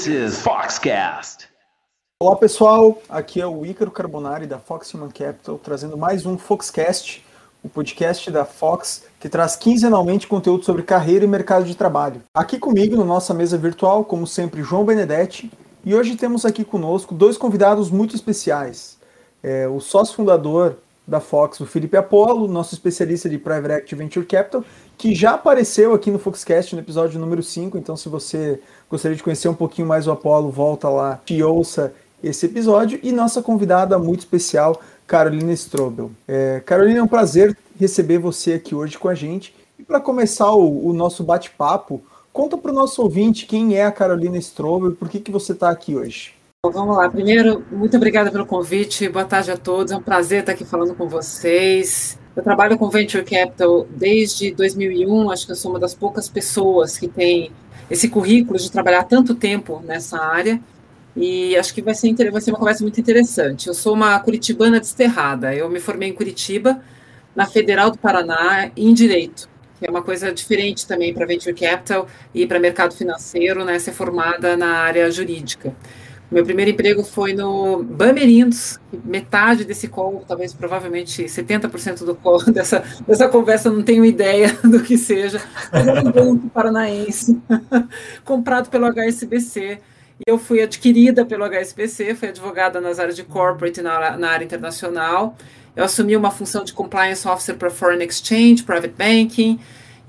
This is Foxcast. Olá pessoal, aqui é o Ícaro Carbonari da Fox Human Capital trazendo mais um Foxcast, o podcast da Fox que traz quinzenalmente conteúdo sobre carreira e mercado de trabalho. Aqui comigo, na nossa mesa virtual, como sempre, João Benedetti, e hoje temos aqui conosco dois convidados muito especiais. É, o sócio fundador da Fox, o Felipe Apollo, nosso especialista de Private Equity Venture Capital, que já apareceu aqui no Foxcast no episódio número 5, então se você gostaria de conhecer um pouquinho mais o Apollo, volta lá e ouça esse episódio. E nossa convidada muito especial, Carolina Strobel. É, Carolina, é um prazer receber você aqui hoje com a gente. E para começar o, o nosso bate-papo, conta para o nosso ouvinte quem é a Carolina Strobel e por que, que você está aqui hoje. Bom, vamos lá. Primeiro, muito obrigada pelo convite. Boa tarde a todos. É um prazer estar aqui falando com vocês. Eu trabalho com Venture Capital desde 2001. Acho que eu sou uma das poucas pessoas que tem esse currículo de trabalhar tanto tempo nessa área. E acho que vai ser, vai ser uma conversa muito interessante. Eu sou uma curitibana desterrada. Eu me formei em Curitiba, na Federal do Paraná, em Direito, que é uma coisa diferente também para Venture Capital e para mercado financeiro, né, ser formada na área jurídica. Meu primeiro emprego foi no Bamerindos, metade desse call, talvez provavelmente 70% do call dessa, dessa conversa não tenho ideia do que seja, um banco paranaense, comprado pelo HSBC, e eu fui adquirida pelo HSBC, fui advogada nas áreas de corporate e na, na área internacional, eu assumi uma função de compliance officer para foreign exchange, private banking,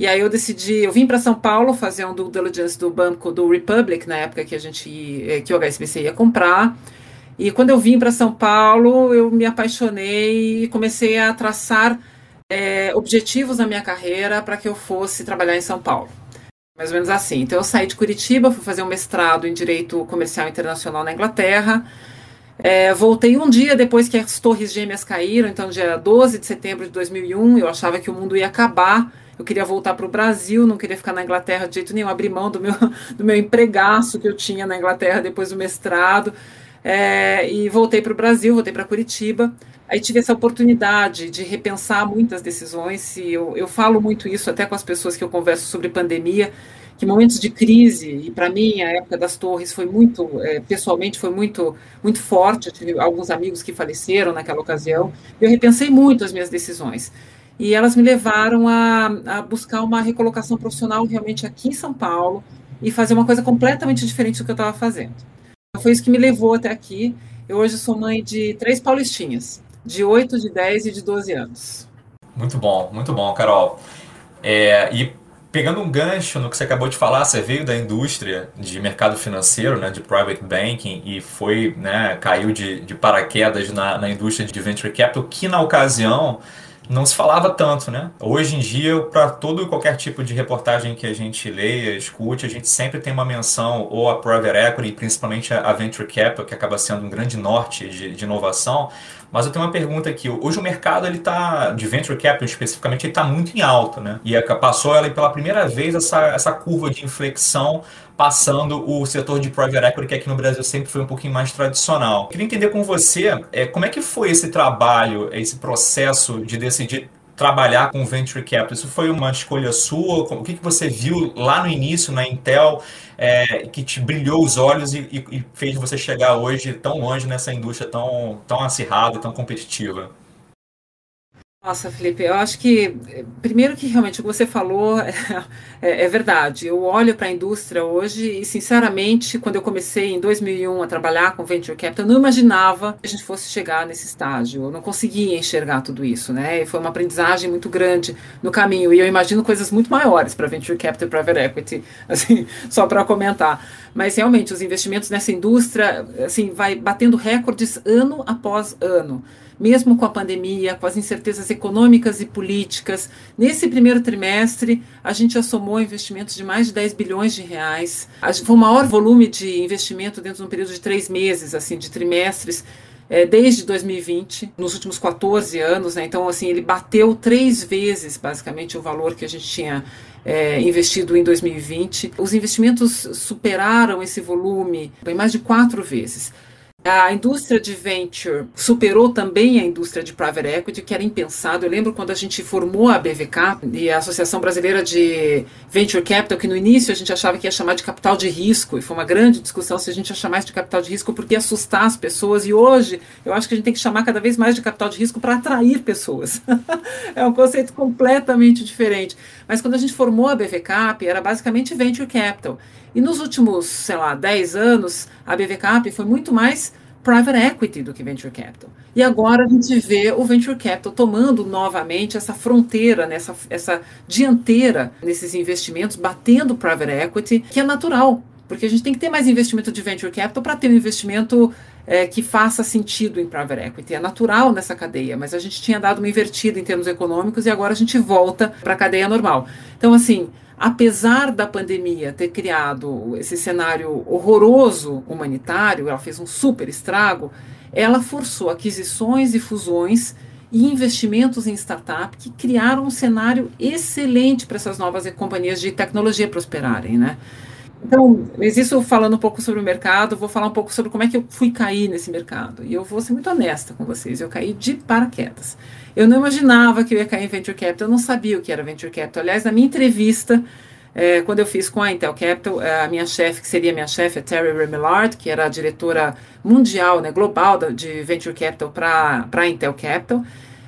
e aí eu decidi, eu vim para São Paulo fazer um due diligence do banco do Republic, na época que a gente eh, que o HSBC ia comprar. E quando eu vim para São Paulo, eu me apaixonei e comecei a traçar é, objetivos na minha carreira para que eu fosse trabalhar em São Paulo. Mais ou menos assim. Então eu saí de Curitiba, fui fazer um mestrado em Direito Comercial Internacional na Inglaterra. É, voltei um dia depois que as Torres Gêmeas caíram, então dia 12 de setembro de 2001, eu achava que o mundo ia acabar eu queria voltar para o Brasil, não queria ficar na Inglaterra de jeito nenhum, abrir mão do meu, do meu empregaço que eu tinha na Inglaterra depois do mestrado. É, e voltei para o Brasil, voltei para Curitiba. Aí tive essa oportunidade de repensar muitas decisões. E eu, eu falo muito isso até com as pessoas que eu converso sobre pandemia, que momentos de crise, e para mim a época das torres foi muito, é, pessoalmente foi muito, muito forte. Eu tive alguns amigos que faleceram naquela ocasião. Eu repensei muito as minhas decisões e elas me levaram a, a buscar uma recolocação profissional realmente aqui em São Paulo e fazer uma coisa completamente diferente do que eu estava fazendo. Foi isso que me levou até aqui. Eu hoje sou mãe de três paulistinhas, de 8, de 10 e de 12 anos. Muito bom, muito bom, Carol. É, e pegando um gancho no que você acabou de falar, você veio da indústria de mercado financeiro, né, de private banking, e foi, né, caiu de, de paraquedas na, na indústria de venture capital, que na ocasião não se falava tanto, né? Hoje em dia, para todo e qualquer tipo de reportagem que a gente leia, escute, a gente sempre tem uma menção ou a private equity, principalmente a venture capital, que acaba sendo um grande norte de, de inovação. Mas eu tenho uma pergunta aqui. Hoje o mercado ele tá de venture capital especificamente ele está muito em alta, né? E passou ela pela primeira vez essa, essa curva de inflexão passando o setor de private equity, que aqui no Brasil sempre foi um pouquinho mais tradicional. queria entender com você é, como é que foi esse trabalho, esse processo de decidir trabalhar com venture capital? Isso foi uma escolha sua? O que, que você viu lá no início na Intel é, que te brilhou os olhos e, e, fez você chegar hoje tão longe nessa indústria tão, tão acirrada, tão competitiva? Nossa, Felipe, eu acho que, primeiro que realmente o que você falou é, é, verdade. Eu olho para a indústria hoje e, sinceramente, quando eu comecei em 2001 a trabalhar com Venture Capital, eu não imaginava que a gente fosse chegar nesse estágio. Eu não conseguia enxergar tudo isso, né? E foi uma aprendizagem muito grande no caminho. E eu imagino coisas muito maiores para Venture Capital e Private Equity, assim, só para comentar. Mas, realmente, os investimentos nessa indústria, assim, vai batendo recordes ano após ano mesmo com a pandemia, com as incertezas econômicas e políticas. Nesse primeiro trimestre, a gente assomou investimentos de mais de 10 bilhões de reais. Foi o maior volume de investimento dentro de um período de três meses, assim, de trimestres, é, desde 2020, nos últimos 14 anos. Né? Então, assim, ele bateu três vezes, basicamente, o valor que a gente tinha é, investido em 2020. Os investimentos superaram esse volume em mais de quatro vezes. A indústria de venture superou também a indústria de private equity, que era impensado. Eu lembro quando a gente formou a BVK e a Associação Brasileira de Venture Capital, que no início a gente achava que ia chamar de capital de risco, e foi uma grande discussão se a gente ia chamar isso de capital de risco porque ia assustar as pessoas. E hoje eu acho que a gente tem que chamar cada vez mais de capital de risco para atrair pessoas. é um conceito completamente diferente. Mas quando a gente formou a BVCAP, era basicamente venture capital. E nos últimos, sei lá, 10 anos, a BVCAP foi muito mais private equity do que venture capital. E agora a gente vê o venture capital tomando novamente essa fronteira, nessa essa dianteira nesses investimentos, batendo private equity, que é natural, porque a gente tem que ter mais investimento de venture capital para ter um investimento é, que faça sentido em private equity. É natural nessa cadeia, mas a gente tinha dado uma invertida em termos econômicos e agora a gente volta para a cadeia normal. Então, assim, apesar da pandemia ter criado esse cenário horroroso humanitário, ela fez um super estrago, ela forçou aquisições e fusões e investimentos em startup que criaram um cenário excelente para essas novas companhias de tecnologia prosperarem, né? Então, mas isso falando um pouco sobre o mercado, vou falar um pouco sobre como é que eu fui cair nesse mercado. E eu vou ser muito honesta com vocês, eu caí de paraquedas. Eu não imaginava que eu ia cair em Venture Capital, eu não sabia o que era Venture Capital. Aliás, na minha entrevista, é, quando eu fiz com a Intel Capital, é, a minha chefe, que seria minha chefe, é Terry Remillard, que era a diretora mundial, né, global de Venture Capital para a Intel Capital,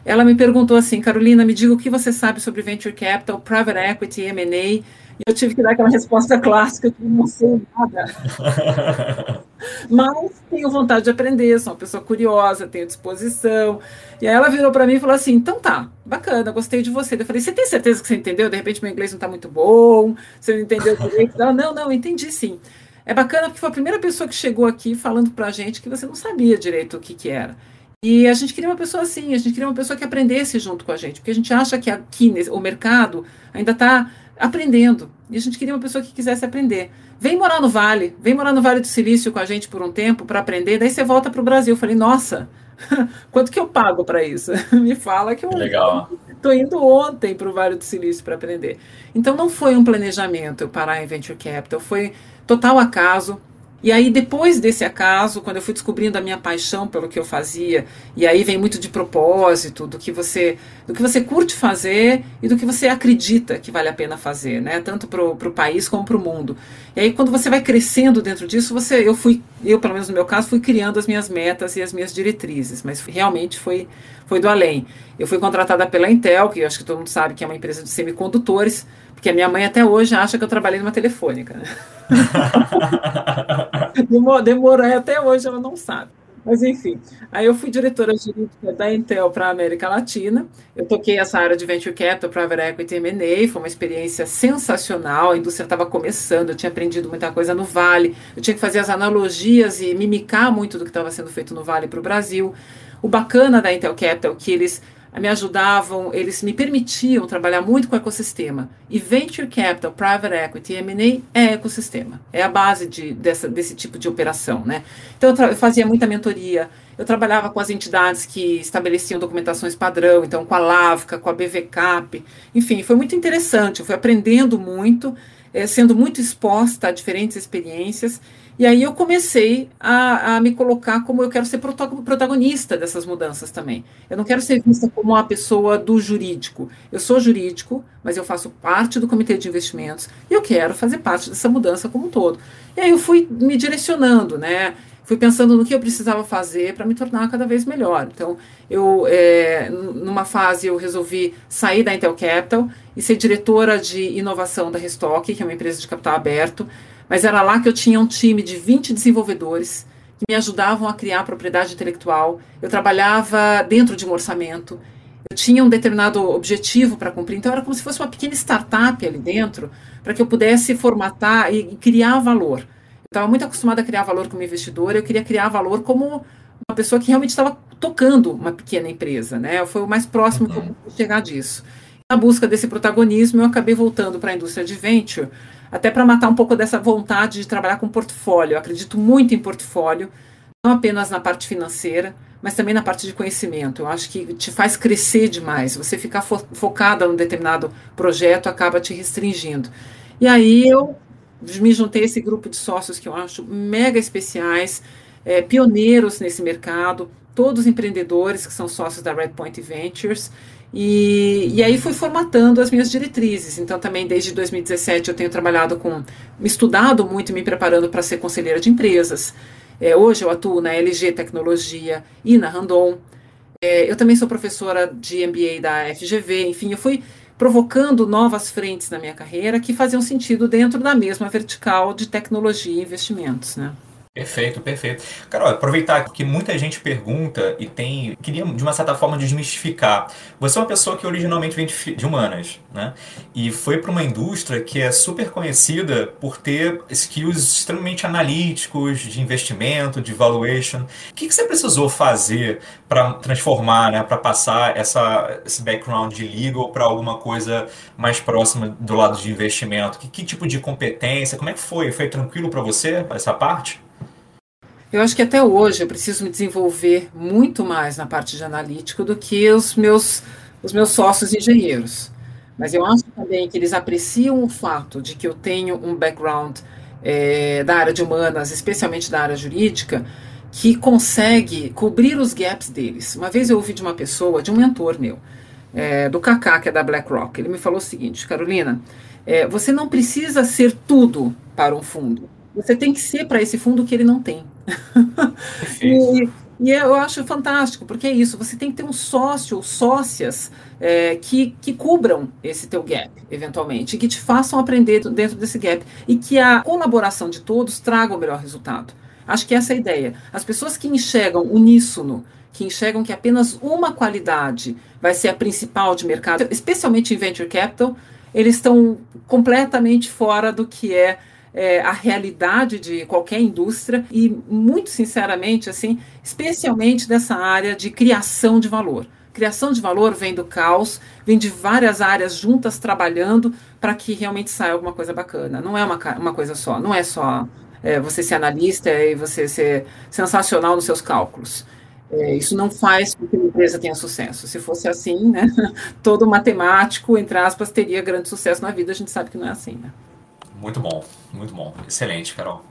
ela me perguntou assim, Carolina, me diga o que você sabe sobre Venture Capital, Private Equity, M&A, e eu tive que dar aquela resposta clássica que não sei nada. Mas tenho vontade de aprender, sou uma pessoa curiosa, tenho disposição. E aí ela virou para mim e falou assim: então tá, bacana, gostei de você. Eu falei: você tem certeza que você entendeu? De repente meu inglês não está muito bom, você não entendeu direito? Ela, não, não, entendi sim. É bacana porque foi a primeira pessoa que chegou aqui falando para a gente que você não sabia direito o que, que era. E a gente queria uma pessoa assim, a gente queria uma pessoa que aprendesse junto com a gente, porque a gente acha que aqui o mercado ainda está aprendendo. E a gente queria uma pessoa que quisesse aprender. Vem morar no Vale, vem morar no Vale do Silício com a gente por um tempo para aprender, daí você volta para o Brasil. Eu falei, nossa, quanto que eu pago para isso? Me fala que eu estou indo ontem para o Vale do Silício para aprender. Então não foi um planejamento eu parar em Venture Capital, foi total acaso. E aí, depois desse acaso, quando eu fui descobrindo a minha paixão pelo que eu fazia, e aí vem muito de propósito, do que você, do que você curte fazer e do que você acredita que vale a pena fazer, né? Tanto para o país como para o mundo. E aí, quando você vai crescendo dentro disso, você, eu fui, eu pelo menos no meu caso, fui criando as minhas metas e as minhas diretrizes, mas realmente foi, foi do além. Eu fui contratada pela Intel, que eu acho que todo mundo sabe que é uma empresa de semicondutores, porque a minha mãe até hoje acha que eu trabalhei numa telefônica. Demorou, até hoje ela não sabe. Mas enfim, aí eu fui diretora jurídica da Intel para a América Latina. Eu toquei essa área de Venture Capital, Private Equity M&A, foi uma experiência sensacional. A indústria estava começando, eu tinha aprendido muita coisa no Vale. Eu tinha que fazer as analogias e mimicar muito do que estava sendo feito no Vale para o Brasil. O bacana da Intel Capital é que eles me ajudavam, eles me permitiam trabalhar muito com ecossistema. E Venture Capital, Private Equity, M&A é ecossistema, é a base de, dessa, desse tipo de operação. Né? Então eu, eu fazia muita mentoria, eu trabalhava com as entidades que estabeleciam documentações padrão, então com a LAVCA, com a BVCAP, enfim, foi muito interessante, eu fui aprendendo muito, é, sendo muito exposta a diferentes experiências, e aí eu comecei a, a, me colocar como eu quero ser protagonista dessas mudanças também. Eu não quero ser vista como uma pessoa do jurídico. Eu sou jurídico, mas eu faço parte do comitê de investimentos e eu quero fazer parte dessa mudança como um todo. E aí eu fui me direcionando, né? Fui pensando no que eu precisava fazer para me tornar cada vez melhor. Então, eu, é, numa fase, eu resolvi sair da Intel Capital e ser diretora de inovação da Restock, que é uma empresa de capital aberto mas era lá que eu tinha um time de 20 desenvolvedores que me ajudavam a criar propriedade intelectual. Eu trabalhava dentro de um orçamento. Eu tinha um determinado objetivo para cumprir, então era como se fosse uma pequena startup ali dentro, para que eu pudesse formatar e criar valor. Eu estava muito acostumada a criar valor como investidora, eu queria criar valor como uma pessoa que realmente estava tocando uma pequena empresa, né? Foi o mais próximo que eu pude chegar disso. Na busca desse protagonismo, eu acabei voltando para a indústria de venture, até para matar um pouco dessa vontade de trabalhar com portfólio. Eu acredito muito em portfólio, não apenas na parte financeira, mas também na parte de conhecimento. Eu acho que te faz crescer demais. Você ficar fo focada num determinado projeto acaba te restringindo. E aí eu me juntei a esse grupo de sócios que eu acho mega especiais. é, pioneiros nesse mercado, todos empreendedores que são sócios da Redpoint Ventures. E, e aí fui formatando as minhas diretrizes. Então, também desde 2017 eu tenho trabalhado com, estudado muito e me preparando para ser conselheira de empresas. É, hoje eu atuo na LG Tecnologia e na Randon. É, eu também sou professora de MBA da FGV. Enfim, eu fui provocando novas frentes na minha carreira que faziam sentido dentro da mesma vertical de tecnologia e investimentos, né? Perfeito, perfeito. Carol, aproveitar que muita gente pergunta e tem. Queria, de uma certa forma, desmistificar. Você é uma pessoa que originalmente vem de, de humanas, né? E foi para uma indústria que é super conhecida por ter skills extremamente analíticos, de investimento, de valuation. O que, que você precisou fazer para transformar, né? Para passar essa, esse background de legal para alguma coisa mais próxima do lado de investimento? Que, que tipo de competência? Como é que foi? Foi tranquilo para você essa parte? Eu acho que até hoje eu preciso me desenvolver muito mais na parte de analítico do que os meus, os meus sócios engenheiros. Mas eu acho também que eles apreciam o fato de que eu tenho um background é, da área de humanas, especialmente da área jurídica, que consegue cobrir os gaps deles. Uma vez eu ouvi de uma pessoa, de um mentor meu, é, do Kaká, que é da BlackRock, ele me falou o seguinte: Carolina, é, você não precisa ser tudo para um fundo. Você tem que ser para esse fundo que ele não tem. e, e, eu acho fantástico, porque é isso, você tem que ter um sócio ou sócias é, que, que cubram esse teu gap, eventualmente, e que te façam aprender dentro desse gap, e que a colaboração de todos traga o melhor resultado. Acho que essa é a ideia. As pessoas que enxergam uníssono, que enxergam que apenas uma qualidade vai ser a principal de mercado, especialmente em venture capital, eles estão completamente fora do que é é, a realidade de qualquer indústria e, muito sinceramente, assim, especialmente dessa área de criação de valor. Criação de valor vem do caos, vem de várias áreas juntas trabalhando para que realmente saia alguma coisa bacana. Não é uma, uma coisa só, não é só é, você ser analista e você ser sensacional nos seus cálculos. É, isso não faz com que uma empresa tenha sucesso. Se fosse assim, né, todo matemático, entre aspas, teria grande sucesso na vida. A gente sabe que não é assim. Né? Muito bom, muito bom. Excelente, Carol.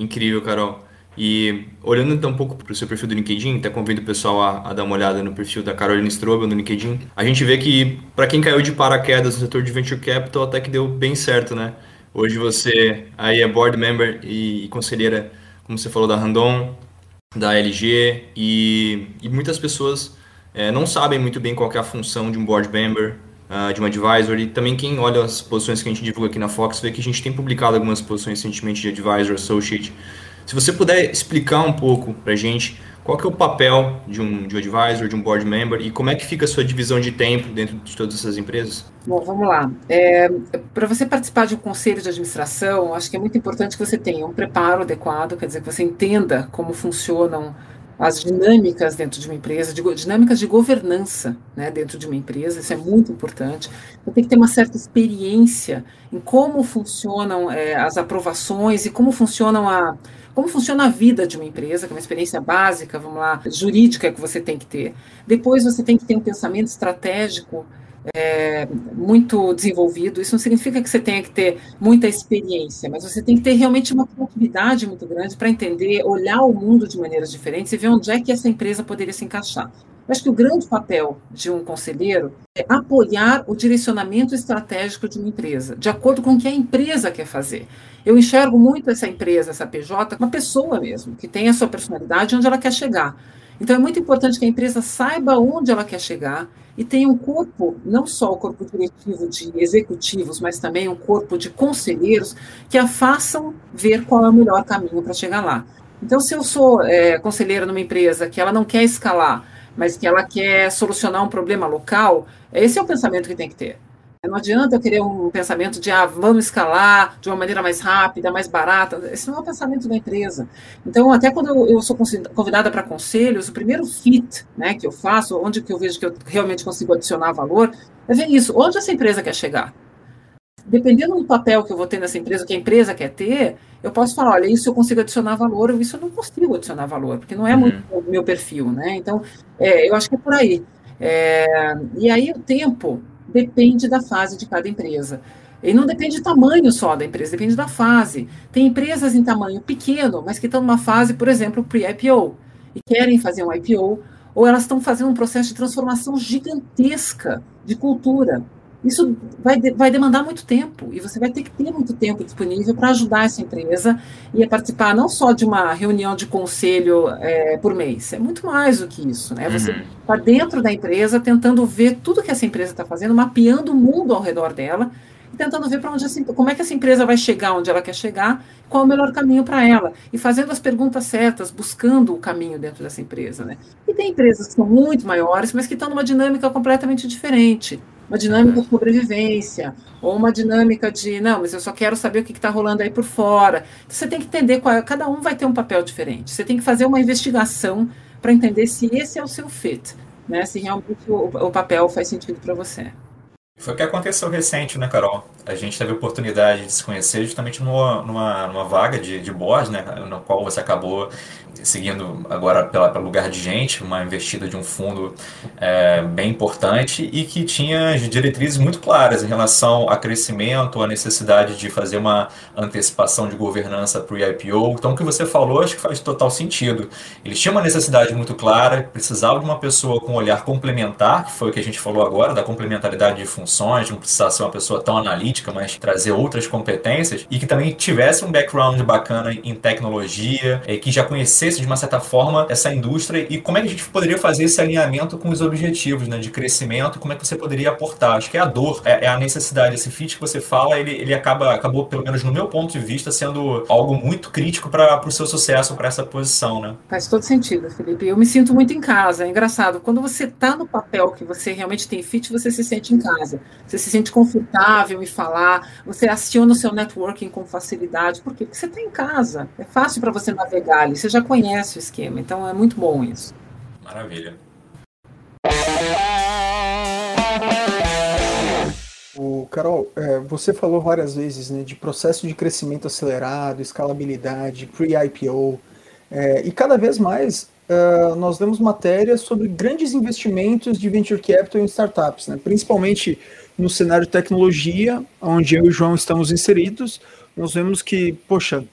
Incrível, Carol. E olhando então um pouco para o seu perfil do LinkedIn, até convido o pessoal a, a, dar uma olhada no perfil da Carolina Strobel no LinkedIn. A gente vê que para quem caiu de paraquedas no setor de venture capital, até que deu bem certo, né? Hoje você aí é board member e, conselheira, como você falou, da Randon, da LG e, e muitas pessoas é, não sabem muito bem qual é a função de um board member, uh, de um advisor. E também quem olha as posições que a gente divulga aqui na Fox vê que a gente tem publicado algumas posições recentemente de advisor, associate. Se você puder explicar um pouco para a gente qual que é o papel de um, de um advisor, de um board member e como é que fica a sua divisão de tempo dentro de todas essas empresas? Bom, vamos lá. É, para você participar de um conselho de administração, acho que é muito importante que você tenha um preparo adequado, quer dizer, que você entenda como funcionam as dinâmicas dentro de uma empresa, de, dinâmicas de governança né, dentro de uma empresa, isso é muito importante. Eu tenho que ter uma certa experiência em como funcionam é, as aprovações e como funcionam a como funciona a vida de uma empresa, que é uma experiência básica, vamos lá, jurídica que você tem que ter. Depois você tem que ter um pensamento estratégico é, muito desenvolvido. Isso não significa que você tenha que ter muita experiência, mas você tem que ter realmente uma criatividade muito grande para entender, olhar o mundo de maneiras diferentes e ver onde é que essa empresa poderia se encaixar. Eu acho que o grande papel de um conselheiro é apoiar o direcionamento estratégico de uma empresa, de acordo com o que a empresa quer fazer. Eu enxergo muito essa empresa, essa PJ, uma pessoa mesmo, que tem a sua personalidade onde ela quer chegar. Então é muito importante que a empresa saiba onde ela quer chegar e tenha um corpo, não só o corpo diretivo de executivos, mas também um corpo de conselheiros que a façam ver qual é o melhor caminho para chegar lá. Então, se eu sou é, conselheira numa empresa que ela não quer escalar, mas que ela quer solucionar um problema local, esse é o pensamento que tem que ter. Não adianta eu querer um pensamento de ah, vamos escalar de uma maneira mais rápida, mais barata. Esse não é o pensamento da empresa. Então, até quando eu, sou convidada para conselhos, o primeiro fit né, que eu faço, onde que eu vejo que eu realmente consigo adicionar valor, é ver isso. Onde essa empresa quer chegar? Dependendo do papel que eu vou ter nessa empresa, que a empresa quer ter, eu posso falar, olha, isso eu consigo adicionar valor, ou isso eu não consigo adicionar valor, porque não é uhum. muito o meu perfil, né? Então, é, eu acho que é por aí. É, e aí o tempo depende da fase de cada empresa. E não depende do tamanho só da empresa, depende da fase. Tem empresas em tamanho pequeno, mas que estão numa fase, por exemplo, pre-IPO, e querem fazer um IPO, ou elas estão fazendo um processo de transformação gigantesca de cultura. Isso vai, vai demandar muito tempo, e você vai ter que ter muito tempo disponível para ajudar essa empresa e a participar não só de uma reunião de conselho é, por mês, é muito mais do que isso. Né? Você está uhum. dentro da empresa, tentando ver tudo que essa empresa está fazendo, mapeando o mundo ao redor dela tentando ver para onde essa, como é que essa empresa vai chegar onde ela quer chegar, qual é o melhor caminho para ela, e fazendo as perguntas certas, buscando o caminho dentro dessa empresa. Né? E tem empresas que são muito maiores, mas que estão numa dinâmica completamente diferente. Uma dinâmica de sobrevivência, ou uma dinâmica de, não, mas eu só quero saber o que está rolando aí por fora. Então, você tem que entender qual é, cada um vai ter um papel diferente. Você tem que fazer uma investigação para entender se esse é o seu fit, né? se realmente o, o papel faz sentido para você. Foi o que aconteceu recente, né, Carol? A gente teve a oportunidade de se conhecer justamente numa, numa, numa vaga de, de boss, né, no qual você acabou seguindo agora pela, pelo lugar de gente, uma investida de um fundo é, bem importante e que tinha diretrizes muito claras em relação a crescimento, a necessidade de fazer uma antecipação de governança para o IPO. Então, o que você falou acho que faz total sentido. Eles tinham uma necessidade muito clara, precisavam de uma pessoa com um olhar complementar, que foi o que a gente falou agora, da complementaridade de funções, não precisar ser uma pessoa tão analítica, mas trazer outras competências e que também tivesse um background bacana em tecnologia, e que já conhecesse de uma certa forma, essa indústria e como é que a gente poderia fazer esse alinhamento com os objetivos né, de crescimento, como é que você poderia aportar. Acho que é a dor, é, é a necessidade, esse fit que você fala, ele, ele acaba, acabou, pelo menos no meu ponto de vista, sendo algo muito crítico para o seu sucesso, para essa posição. Né? Faz todo sentido, Felipe. Eu me sinto muito em casa. É engraçado. Quando você está no papel que você realmente tem fit, você se sente em casa. Você se sente confortável em falar, você aciona o seu networking com facilidade. Por quê? Porque você está em casa. É fácil para você navegar ali. Você já conhece conhece o esquema, então é muito bom isso. Maravilha. O Carol, é, você falou várias vezes né, de processo de crescimento acelerado, escalabilidade, pre-IPO, é, e cada vez mais uh, nós vemos matérias sobre grandes investimentos de venture capital em startups, né, principalmente no cenário de tecnologia, onde eu e o João estamos inseridos, nós vemos que, poxa,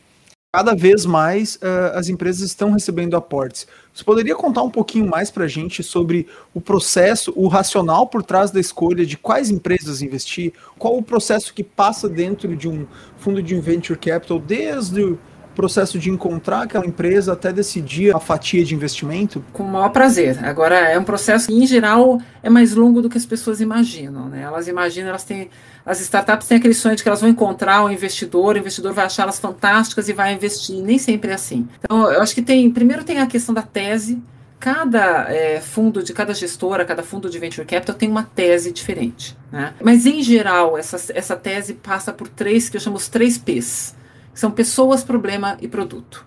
cada vez mais uh, as empresas estão recebendo aportes. Você poderia contar um pouquinho mais para a gente sobre o processo, o racional por trás da escolha de quais empresas investir? Qual o processo que passa dentro de um fundo de venture capital, desde processo de encontrar aquela empresa até decidir a fatia de investimento? Com o maior prazer. Agora, é um processo que, em geral, é mais longo do que as pessoas imaginam. Né? Elas imaginam, elas têm. As startups têm aquele sonho de que elas vão encontrar o um investidor, o investidor vai achar elas fantásticas e vai investir. Nem sempre é assim. Então, eu acho que tem. Primeiro tem a questão da tese. Cada é, fundo de cada gestora, cada fundo de venture capital tem uma tese diferente. Né? Mas, em geral, essa, essa tese passa por três, que eu chamo os três P's são pessoas, problema e produto.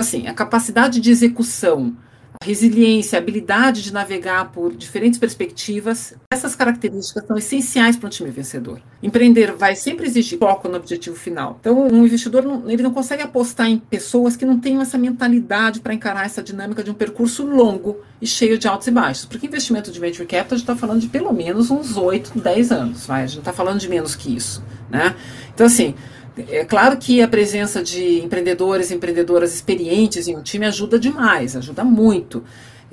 Assim, a capacidade de execução, a resiliência, a habilidade de navegar por diferentes perspectivas, essas características são essenciais para um time vencedor. Empreender vai sempre exigir foco no objetivo final. Então, um investidor não, ele não consegue apostar em pessoas que não tenham essa mentalidade para encarar essa dinâmica de um percurso longo e cheio de altos e baixos. Porque investimento de venture capital a gente está falando de pelo menos uns 8, 10 anos, vai? a gente não está falando de menos que isso. Né? Então, assim, é claro que a presença de empreendedores e empreendedoras experientes em um time ajuda demais, ajuda muito.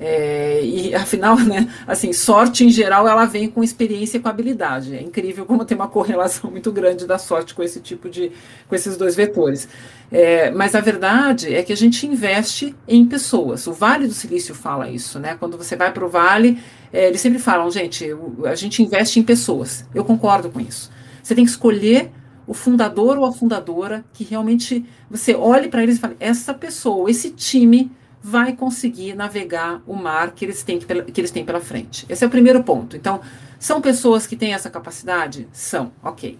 É, e afinal, né, assim, sorte em geral ela vem com experiência e com habilidade. É incrível como tem uma correlação muito grande da sorte com esse tipo de, com esses dois vetores. É, mas a verdade é que a gente investe em pessoas. O Vale do Silício fala isso, né? Quando você vai para o Vale, é, eles sempre falam, gente, a gente investe em pessoas. Eu concordo com isso. Você tem que escolher o fundador ou a fundadora que realmente você olhe para eles e fale: essa pessoa, esse time vai conseguir navegar o mar que eles têm, que eles têm pela frente. Esse é o primeiro ponto. Então, são pessoas que têm essa capacidade? São, ok.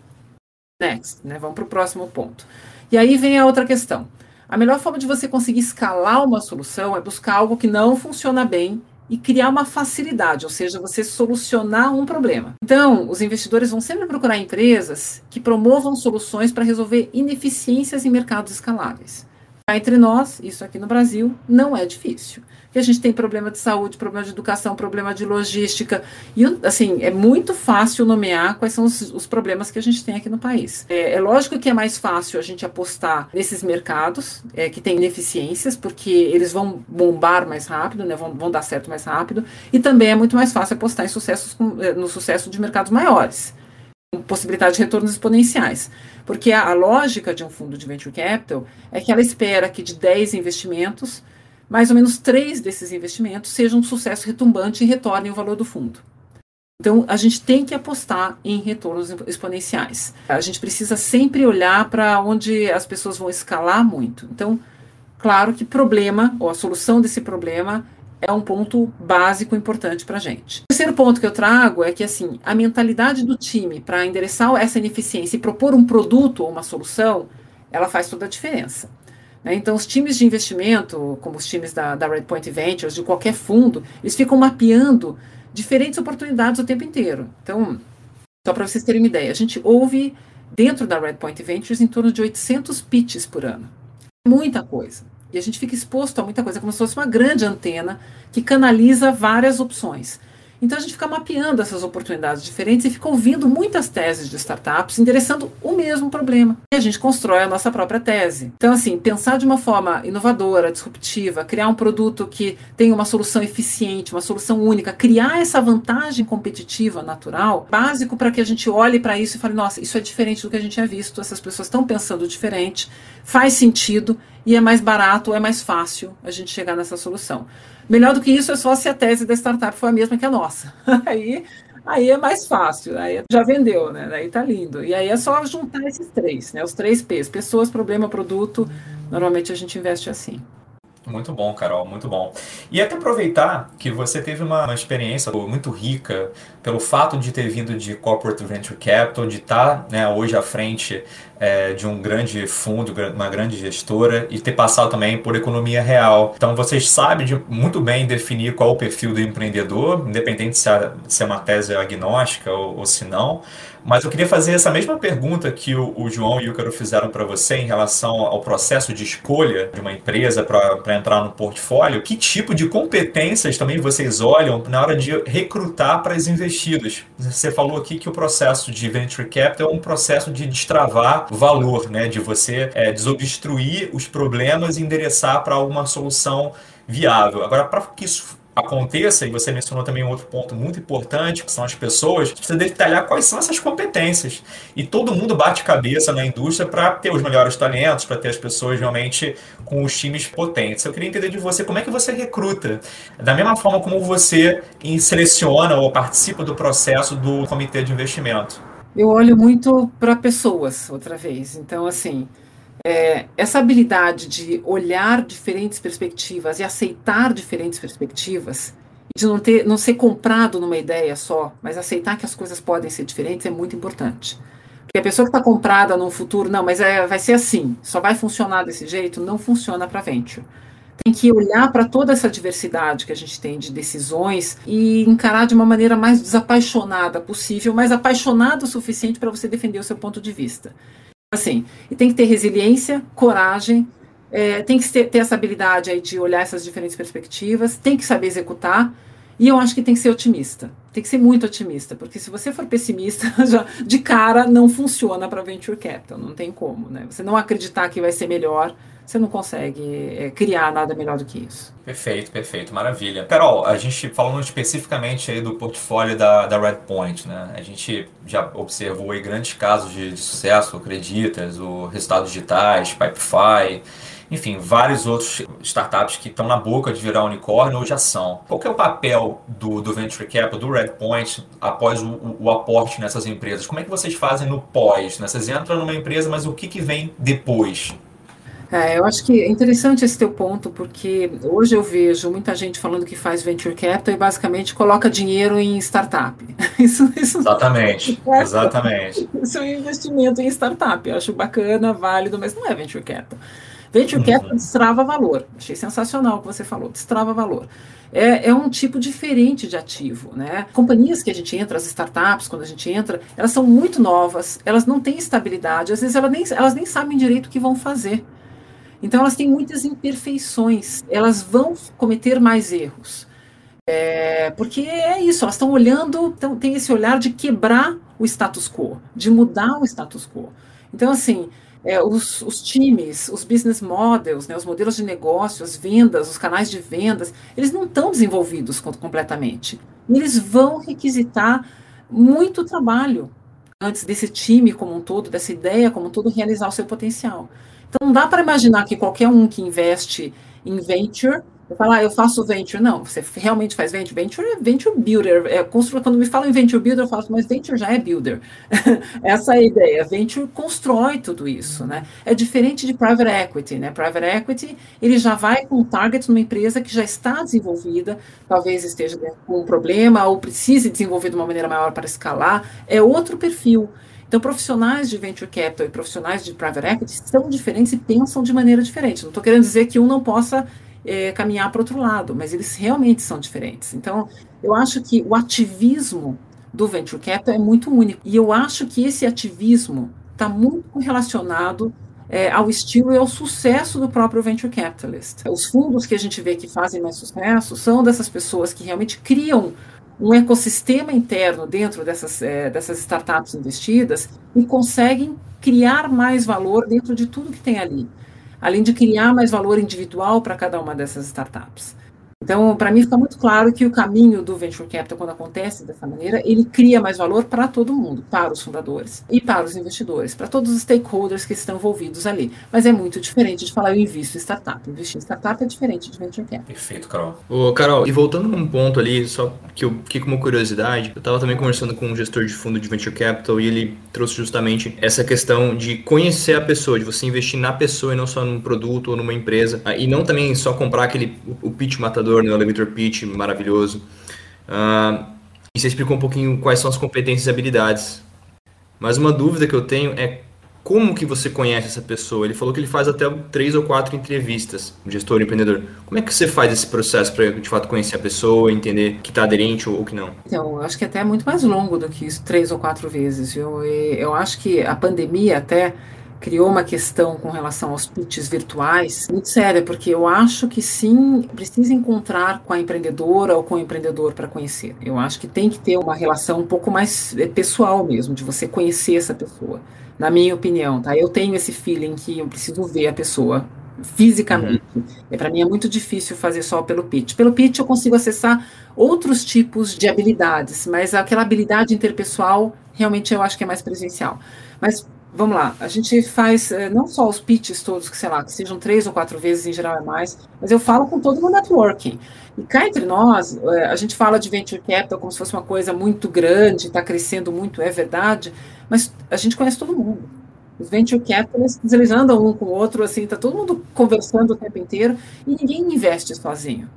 Next, né? Vamos para o próximo ponto. E aí vem a outra questão. A melhor forma de você conseguir escalar uma solução é buscar algo que não funciona bem e criar uma facilidade, ou seja, você solucionar um problema. Então, os investidores vão sempre procurar empresas que promovam soluções para resolver ineficiências em mercados escaláveis. Entre nós, isso aqui no Brasil não é difícil que a gente tem problema de saúde, problema de educação, problema de logística. E, assim, é muito fácil nomear quais são os, os problemas que a gente tem aqui no país. É, é, lógico que é mais fácil a gente apostar nesses mercados é, que têm ineficiências, porque eles vão bombar mais rápido, né, vão, vão dar certo mais rápido. E também é muito mais fácil apostar em sucessos, é, no sucesso de mercados maiores possibilidade de retornos exponenciais. Porque a, a, lógica de um fundo de venture capital é que ela espera que de 10 investimentos, mais ou menos três desses investimentos sejam um sucesso retumbante e retornem o valor do fundo. Então, a gente tem que apostar em retornos exponenciais. A gente precisa sempre olhar para onde as pessoas vão escalar muito. Então, claro que problema, ou a solução desse problema, é um ponto básico importante para a gente. O terceiro ponto que eu trago é que assim a mentalidade do time para endereçar essa ineficiência e propor um produto ou uma solução, ela faz toda a diferença. Né? Então, os times de investimento, como os times da, da Redpoint Ventures, de qualquer fundo, eles ficam mapeando diferentes oportunidades o tempo inteiro. Então, só para vocês terem uma ideia, a gente ouve dentro da Redpoint Ventures em torno de 800 pitches por ano. Muita coisa. E a gente fica exposto a muita coisa, como se fosse uma grande antena que canaliza várias opções. Então a gente fica mapeando essas oportunidades diferentes e fica ouvindo muitas teses de startups endereçando o mesmo problema. E a gente constrói a nossa própria tese. Então, assim, pensar de uma forma inovadora, disruptiva, criar um produto que tenha uma solução eficiente, uma solução única, criar essa vantagem competitiva natural, básico para que a gente olhe para isso e fale: nossa, isso é diferente do que a gente tinha visto, essas pessoas estão pensando diferente, faz sentido e é mais barato, é mais fácil a gente chegar nessa solução. Melhor do que isso é só se a tese da startup for a mesma que a nossa. Aí, aí é mais fácil, aí já vendeu, né? Aí tá lindo. E aí é só juntar esses três, né? Os três P's: pessoas, problema, produto. Normalmente a gente investe assim. Muito bom, Carol, muito bom. E até aproveitar que você teve uma, uma, experiência muito rica pelo fato de ter vindo de Corporate Venture Capital, de estar né, hoje à frente é, de um grande fundo, uma grande gestora e ter passado também por economia real. Então vocês sabem de, muito bem definir qual o perfil do empreendedor, independente se, a, se é uma tese agnóstica ou, ou se não. Mas eu queria fazer essa mesma pergunta que o, o João e o Ícaro fizeram para você em relação ao processo de escolha de uma empresa para entrar no portfólio. Que tipo de competências também vocês olham na hora de recrutar para as investidas? Você falou aqui que o processo de venture capital é um processo de destravar valor, né? de você é, desobstruir os problemas e endereçar para alguma solução viável. Agora, para que isso aconteça, e você mencionou também um outro ponto muito importante, que são as pessoas, precisa detalhar quais são essas competências. E todo mundo bate cabeça na indústria para ter os melhores talentos, para ter as pessoas realmente com os times potentes. Eu queria entender de você como é que você recruta, da mesma forma como você seleciona ou participa do processo do comitê de investimento. Eu olho muito para pessoas, outra vez. Então, assim, é, essa habilidade de olhar diferentes perspectivas e aceitar diferentes perspectivas, de não, ter, não ser comprado numa ideia só, mas aceitar que as coisas podem ser diferentes é muito importante. Porque a pessoa que está comprada num futuro, não, mas é, vai ser assim, só vai funcionar desse jeito, não funciona para venture. Tem que olhar para toda essa diversidade que a gente tem de decisões e encarar de uma maneira mais desapaixonada possível, mas apaixonada o suficiente para você defender o seu ponto de vista. Assim, e tem que ter resiliência, coragem, é, tem que ter, ter, essa habilidade aí de olhar essas diferentes perspectivas, tem que saber executar, e eu acho que tem que ser otimista. Tem que ser muito otimista, porque se você for pessimista, já de cara não funciona para venture capital, não tem como, né? Você não acreditar que vai ser melhor, você não consegue é, criar nada melhor do que isso. Perfeito, perfeito, maravilha. Carol, a gente falando especificamente aí do portfólio da, da Redpoint, né? A gente já observou aí grandes casos de, de sucesso, Acreditas, o Resultados Digitais, Pipefy, enfim, vários outros startups que estão na boca de virar unicórnio ou já são. Qual é o papel do, do Venture Capital, do Redpoint, após o, o, o, aporte nessas empresas? Como é que vocês fazem no pós? Né? Vocês entram numa empresa, mas o que, que vem depois? É, eu acho que é interessante esse teu ponto, porque hoje eu vejo muita gente falando que faz venture capital e basicamente coloca dinheiro em startup. Isso, isso exatamente, é, exatamente. Isso é um investimento em startup. Eu acho bacana, válido, mas não é venture capital. Venture uhum. capital destrava valor. Achei sensacional o que você falou, destrava valor. É, é, um tipo diferente de ativo, né? Companhias que a gente entra, as startups, quando a gente entra, elas são muito novas, elas não têm estabilidade, às vezes elas nem, elas nem sabem direito o que vão fazer. Então, elas têm muitas imperfeições, elas vão cometer mais erros. É, porque é isso, elas estão olhando, então, tem esse olhar de quebrar o status quo, de mudar o status quo. Então, assim, é, os, os, times, os business models, né, os modelos de negócio, as vendas, os canais de vendas, eles não estão desenvolvidos completamente. Eles vão requisitar muito trabalho antes desse time como um todo, dessa ideia como um todo, realizar o seu potencial. Então, não dá para imaginar que qualquer um que investe em venture eu falo, ah, eu faço venture. Não, você realmente faz venture? Venture é venture builder. É constru... Quando me falam em venture builder, eu falo, mas venture já é builder. Essa é a ideia. Venture constrói tudo isso, né? É diferente de private equity, né? Private equity, ele já vai com target numa empresa que já está desenvolvida, talvez esteja com um problema ou precise desenvolver de uma maneira maior para escalar. É outro perfil. Então, profissionais de venture capital e profissionais de private equity são diferentes e pensam de maneira diferente. Não estou querendo dizer que um não possa é, caminhar para outro lado, mas eles realmente são diferentes. Então, eu acho que o ativismo do venture capital é muito único. E eu acho que esse ativismo está muito relacionado é, ao estilo e ao sucesso do próprio venture capitalist. Os fundos que a gente vê que fazem mais sucesso são dessas pessoas que realmente criam um ecossistema interno dentro dessas, é, dessas startups investidas e conseguem criar mais valor dentro de tudo que tem ali além de criar mais valor individual para cada uma dessas startups. Então, para mim fica muito claro que o caminho do venture capital, quando acontece dessa maneira, ele cria mais valor para todo mundo, para os fundadores e para os investidores, para todos os stakeholders que estão envolvidos ali. Mas é muito diferente de falar eu invisto em startup. Investir em startup é diferente de venture capital. Perfeito, Carol. Ô, Carol, e voltando num ponto ali, só que eu fiquei com uma curiosidade, eu estava também conversando com um gestor de fundo de venture capital e ele trouxe justamente essa questão de conhecer a pessoa, de você investir na pessoa e não só num produto ou numa empresa, ah, e não também só comprar aquele o pitch matador no né, elevator pitch maravilhoso. Uh, e você explicou um pouquinho quais são as competências e habilidades. Mas uma dúvida que eu tenho é como que você conhece essa pessoa? Ele falou que ele faz até três ou quatro entrevistas, o gestor empreendedor. Como é que você faz esse processo para de fato conhecer a pessoa, entender que está aderente ou, ou, que não? Então, eu acho que até é muito mais longo do que isso, três ou quatro vezes. Eu, eu acho que a pandemia até criou uma questão com relação aos pitches virtuais muito séria, porque eu acho que sim, precisa encontrar com a empreendedora ou com o empreendedor para conhecer. Eu acho que tem que ter uma relação um pouco mais eh, pessoal mesmo, de você conhecer essa pessoa. Na minha opinião, tá? Eu tenho esse feeling que eu preciso ver a pessoa fisicamente. Uhum. E para mim é muito difícil fazer só pelo pitch. Pelo pitch eu consigo acessar outros tipos de habilidades, mas aquela habilidade interpessoal realmente eu acho que é mais presencial. Mas vamos lá, a gente faz é, não só os pitches todos, que sei lá, que sejam três ou quatro vezes, em geral é mais, mas eu falo com todo o networking. E cá entre nós, é, a gente fala de venture capital como se fosse uma coisa muito grande, está crescendo muito, é verdade, mas a gente conhece todo mundo. Os venture capitalists, eles andam um com o outro, assim, tá todo mundo conversando o tempo inteiro e ninguém investe sozinho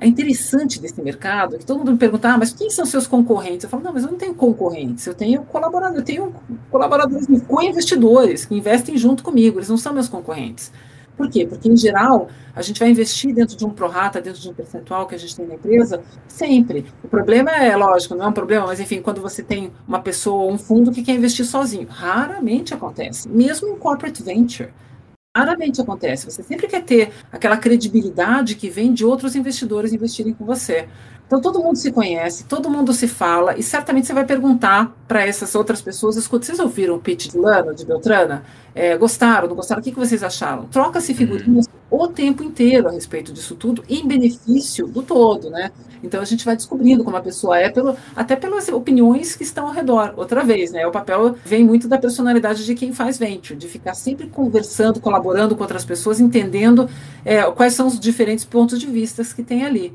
é interessante desse mercado que todo mundo me pergunta, ah, mas quem são seus concorrentes? Eu falo, não, mas eu não tenho concorrentes, eu tenho colaboradores, eu tenho colaboradores, co-investidores que investem junto comigo, eles não são meus concorrentes. Por quê? Porque, em geral, a gente vai investir dentro de um prorata, dentro de um percentual que a gente tem na empresa, sempre. O problema é, lógico, não é um problema, mas, enfim, quando você tem uma pessoa um fundo que quer investir sozinho, raramente acontece, mesmo em corporate venture. Raramente acontece. Você sempre quer ter aquela credibilidade que vem de outros investidores investirem com você. Então todo mundo se conhece, todo mundo se fala, e certamente você vai perguntar para essas outras pessoas: escuta, vocês ouviram o pitch de Lana, de Beltrana? É, gostaram, não gostaram? O que, que vocês acharam? Troca-se figurinhas. O tempo inteiro a respeito disso tudo, em benefício do todo, né? Então a gente vai descobrindo como a pessoa é, pelo, até pelas opiniões que estão ao redor. Outra vez, né? O papel vem muito da personalidade de quem faz venture, de ficar sempre conversando, colaborando com outras pessoas, entendendo é, quais são os diferentes pontos de vista que tem ali.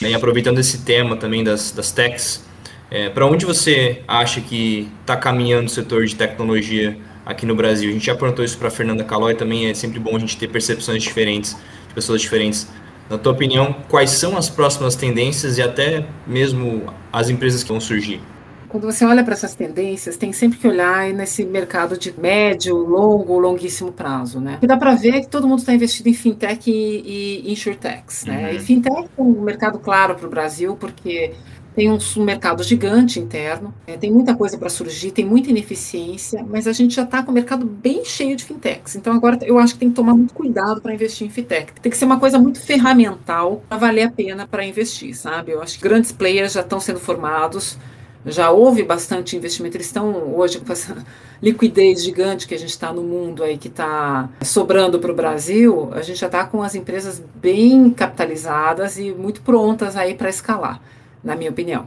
Bem, aproveitando esse tema também das, das techs, é, para onde você acha que está caminhando o setor de tecnologia aqui no Brasil? A gente já perguntou isso para a Fernanda Calói, também é sempre bom a gente ter percepções diferentes, de pessoas diferentes. Na tua opinião, quais são as próximas tendências e até mesmo as empresas que vão surgir? Quando você olha para essas tendências, tem sempre que olhar nesse mercado de médio, longo, longuíssimo prazo, né? E dá para ver que todo mundo está investido em fintech e, e insurtechs, né? Uhum. E fintech é um mercado claro para o Brasil, porque tem um, mercado gigante interno, é, tem muita coisa para surgir, tem muita ineficiência, mas a gente já está com o mercado bem cheio de fintechs. Então agora eu acho que tem que tomar muito cuidado para investir em fintech. Tem que ser uma coisa muito ferramental para valer a pena para investir, sabe? Eu acho que grandes players já estão sendo formados já houve bastante investimento. Eles estão hoje com essa liquidez gigante que a gente está no mundo aí, que está sobrando para o Brasil, a gente já está com as empresas bem capitalizadas e muito prontas aí para escalar, na minha opinião.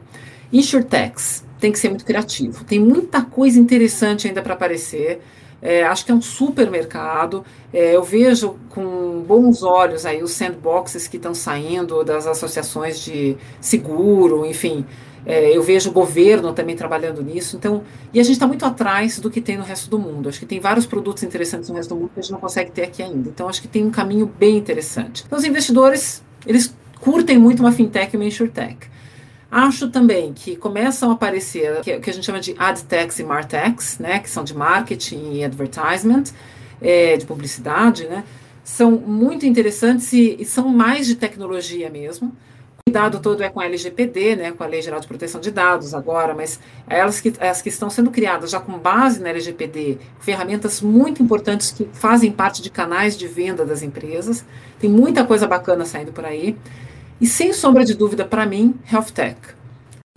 Insurtechs tem que ser muito criativo. Tem muita coisa interessante ainda para aparecer. É, acho que é um super mercado. É, eu vejo com bons olhos aí os sandboxes que estão saindo das associações de seguro, enfim. É, eu vejo o governo também trabalhando nisso. Então, e a gente está muito atrás do que tem no resto do mundo. Acho que tem vários produtos interessantes no resto do mundo que a gente não consegue ter aqui ainda. Então, acho que tem um caminho bem interessante. Então, os investidores, eles curtem muito uma fintech e uma insurtech. Acho também que começam a aparecer o que a gente chama de adtechs e martechs, né, que são de marketing e advertisement, é, de publicidade, né, são muito interessantes e, e são mais de tecnologia mesmo. Cuidado todo é com a LGPD, né, com a Lei Geral de Proteção de Dados agora, mas elas que, as que estão sendo criadas já com base na LGPD, ferramentas muito importantes que fazem parte de canais de venda das empresas, tem muita coisa bacana saindo por aí, e sem sombra de dúvida, para mim, Health Tech.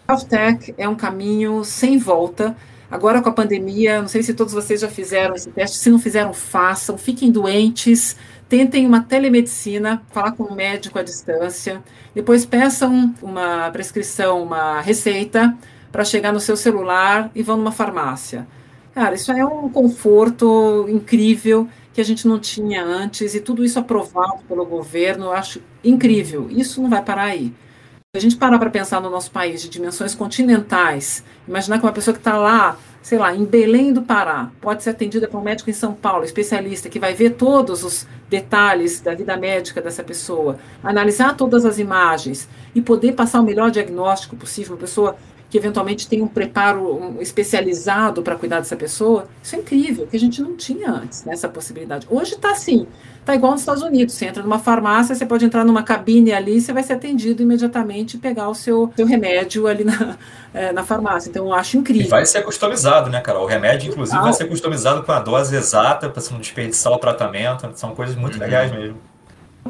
Health Tech é um caminho sem volta, Agora com a pandemia, não sei se todos vocês já fizeram esse teste, se não fizeram, façam, fiquem doentes, tentem uma telemedicina, falar com o médico à distância, depois peçam uma prescrição, uma receita para chegar no seu celular e vão numa farmácia. Cara, isso é um conforto incrível que a gente não tinha antes e tudo isso aprovado pelo governo, eu acho incrível. Isso não vai parar aí. Se a gente parar para pensar no nosso país de dimensões continentais, imaginar que uma pessoa que está lá sei lá, em Belém do Pará, pode ser atendida por um médico em São Paulo, especialista, que vai ver todos os detalhes da vida médica dessa pessoa, analisar todas as imagens e poder passar o melhor diagnóstico possível, uma pessoa que eventualmente tem um preparo especializado para cuidar dessa pessoa, isso é incrível, que a gente não tinha antes, né, essa possibilidade. Hoje está assim, está igual nos Estados Unidos, você entra numa farmácia, você pode entrar numa cabine ali, você vai ser atendido imediatamente e pegar o seu, seu remédio ali na, é, na farmácia. Então, eu acho incrível. E vai ser customizado, né, Carol? O remédio, inclusive, vai ser customizado com a dose exata, para você não desperdiçar o tratamento, são coisas muito uhum. legais mesmo.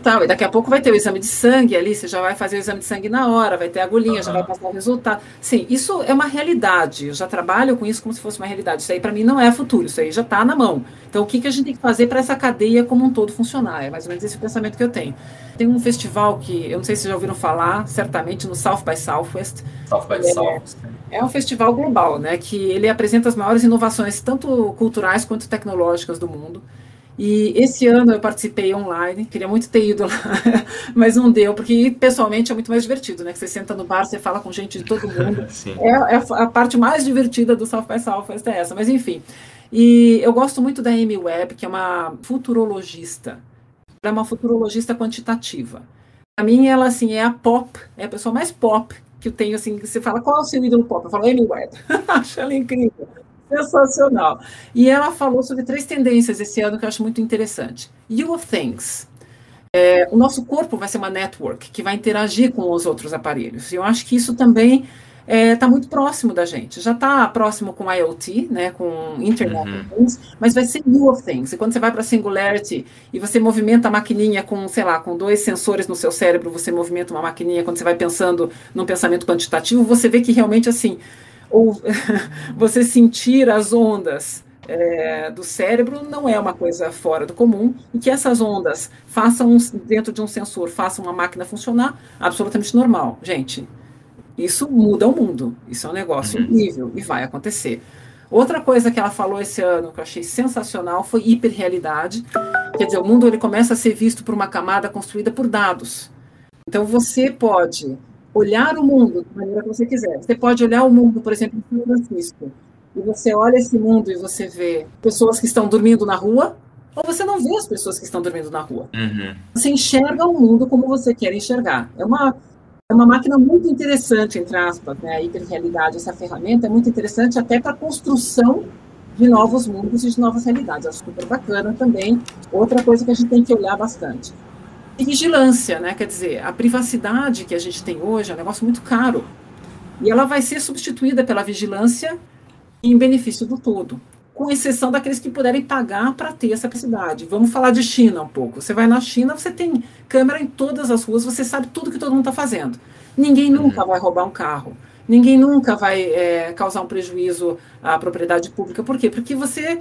Tal. E daqui a pouco vai ter o exame de sangue ali, você já vai fazer o exame de sangue na hora, vai ter a agulhinha, uhum. já vai passar o resultado. Sim, isso é uma realidade. Eu já trabalho com isso como se fosse uma realidade. Isso aí para mim não é futuro, isso aí já está na mão. Então o que, que a gente tem que fazer para essa cadeia como um todo funcionar? É mais ou menos esse pensamento que eu tenho. Tem um festival que, eu não sei se já ouviram falar, certamente no South by Southwest. South by é, Southwest. É um festival global, né? Que ele apresenta as maiores inovações, tanto culturais quanto tecnológicas do mundo. E esse ano eu participei online, queria muito ter ido lá, mas não deu, porque pessoalmente é muito mais divertido, né? Que você senta no bar, você fala com gente de todo mundo. é, é, a parte mais divertida do South by Southwest é essa, mas enfim. E eu gosto muito da Amy Webb, que é uma futurologista. Ela é uma futurologista quantitativa. Para mim, ela assim é a pop, é a pessoa mais pop que eu tenho assim. Você fala qual é o seu ídolo pop? Eu falo Amy Webb. Acho ela incrível. Sensacional. E ela falou sobre três tendências esse ano que eu acho muito interessante. You of Things. É, o nosso corpo vai ser uma network que vai interagir com os outros aparelhos. E eu acho que isso também está é, tá muito próximo da gente. Já está próximo com IoT, né, com Internet uhum. Things, mas vai ser New of Things. E quando você vai para Singularity e você movimenta a maquininha com, sei lá, com dois sensores no seu cérebro, você movimenta uma maquininha, quando você vai pensando num pensamento quantitativo, você vê que realmente, assim, ou você sentir as ondas é, do cérebro não é uma coisa fora do comum. E que essas ondas façam dentro de um sensor façam uma máquina funcionar absolutamente normal. Gente isso muda o mundo. Isso é um negócio uhum. incrível e vai acontecer. Outra coisa que ela falou esse ano que eu achei sensacional foi hiperrealidade. Quer dizer o mundo ele começa a ser visto por uma camada construída por dados. Então você pode olhar o mundo da maneira que você quiser. Você pode olhar o mundo, por exemplo, em São Francisco, e você olha esse mundo e você vê pessoas que estão dormindo na rua, ou você não vê as pessoas que estão dormindo na rua. Uhum. Você enxerga o mundo como você quer enxergar. É uma, é uma máquina muito interessante, entre aspas, né? a hiperrealidade, essa ferramenta é muito interessante até para a construção de novos mundos e de novas realidades. Acho super bacana também. Outra coisa que a gente tem que olhar bastante. E vigilância, né? Quer dizer, a privacidade que a gente tem hoje é um negócio muito caro. E ela vai ser substituída pela vigilância em benefício do todo, com exceção daqueles que puderem pagar para ter essa capacidade. Vamos falar de China um pouco. Você vai na China, você tem câmera em todas as ruas, você sabe tudo que todo mundo está fazendo. Ninguém nunca vai roubar um carro. Ninguém nunca vai é, causar um prejuízo à propriedade pública. Por quê? Porque você